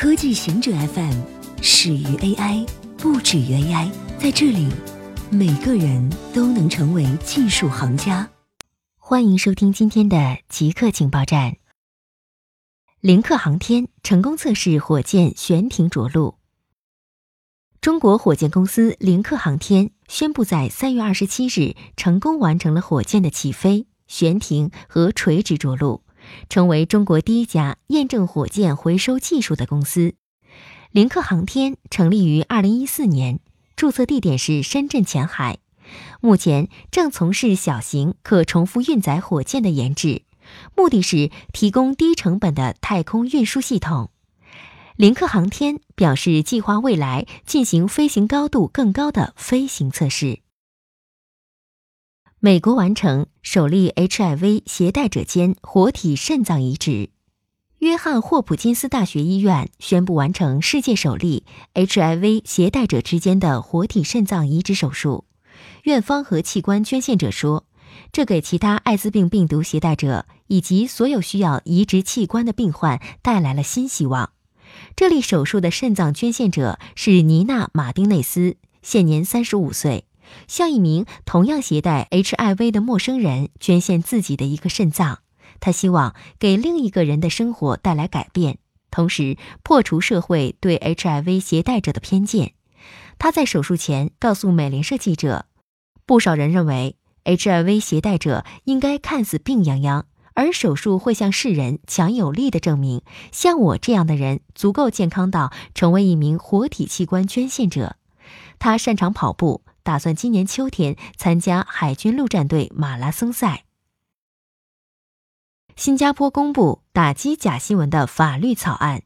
科技行者 FM 始于 AI，不止于 AI。在这里，每个人都能成为技术行家。欢迎收听今天的极客情报站。零克航天成功测试火箭悬停着陆。中国火箭公司零克航天宣布，在三月二十七日成功完成了火箭的起飞、悬停和垂直着陆。成为中国第一家验证火箭回收技术的公司。零克航天成立于二零一四年，注册地点是深圳前海，目前正从事小型可重复运载火箭的研制，目的是提供低成本的太空运输系统。零克航天表示，计划未来进行飞行高度更高的飞行测试。美国完成首例 HIV 携带者间活体肾脏移植。约翰霍普金斯大学医院宣布完成世界首例 HIV 携带者之间的活体肾脏移植手术。院方和器官捐献者说，这给其他艾滋病病毒携带者以及所有需要移植器官的病患带来了新希望。这例手术的肾脏捐献者是尼娜·马丁内斯，现年三十五岁。向一名同样携带 HIV 的陌生人捐献自己的一个肾脏，他希望给另一个人的生活带来改变，同时破除社会对 HIV 携带者的偏见。他在手术前告诉美联社记者：“不少人认为 HIV 携带者应该看似病殃殃，而手术会向世人强有力的证明，像我这样的人足够健康到成为一名活体器官捐献者。”他擅长跑步。打算今年秋天参加海军陆战队马拉松赛。新加坡公布打击假新闻的法律草案。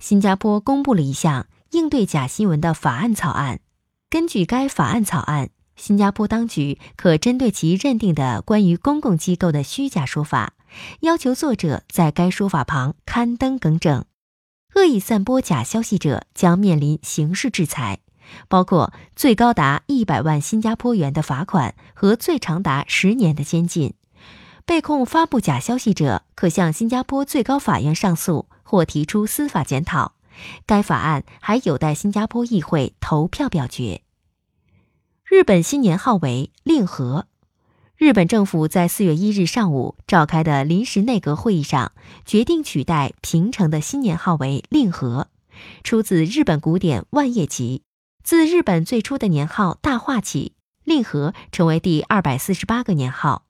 新加坡公布了一项应对假新闻的法案草案。根据该法案草案，新加坡当局可针对其认定的关于公共机构的虚假说法，要求作者在该说法旁刊登更正。恶意散播假消息者将面临刑事制裁。包括最高达一百万新加坡元的罚款和最长达十年的监禁。被控发布假消息者可向新加坡最高法院上诉或提出司法检讨。该法案还有待新加坡议会投票表决。日本新年号为令和。日本政府在四月一日上午召开的临时内阁会议上决定取代平成的新年号为令和，出自日本古典万叶集。自日本最初的年号大化起，令和成为第二百四十八个年号。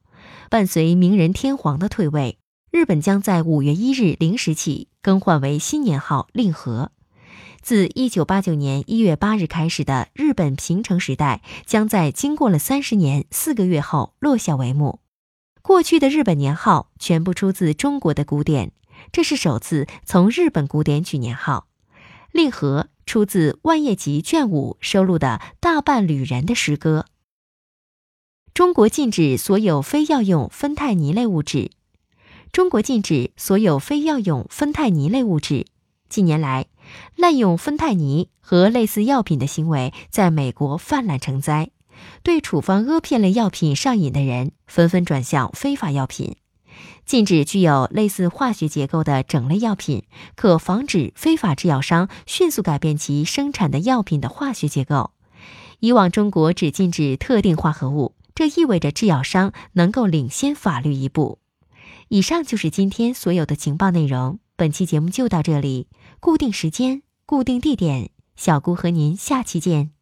伴随明仁天皇的退位，日本将在五月一日零时起更换为新年号令和。自一九八九年一月八日开始的日本平成时代，将在经过了三十年四个月后落下帷幕。过去的日本年号全部出自中国的古典，这是首次从日本古典取年号。令和出自《万叶集》卷五收录的《大半旅人》的诗歌。中国禁止所有非药用酚酞尼类物质。中国禁止所有非药用酚酞尼类物质。近年来，滥用酚酞尼和类似药品的行为在美国泛滥成灾，对处方阿片类药品上瘾的人纷纷转向非法药品。禁止具有类似化学结构的整类药品，可防止非法制药商迅速改变其生产的药品的化学结构。以往中国只禁止特定化合物，这意味着制药商能够领先法律一步。以上就是今天所有的情报内容，本期节目就到这里。固定时间，固定地点，小姑和您下期见。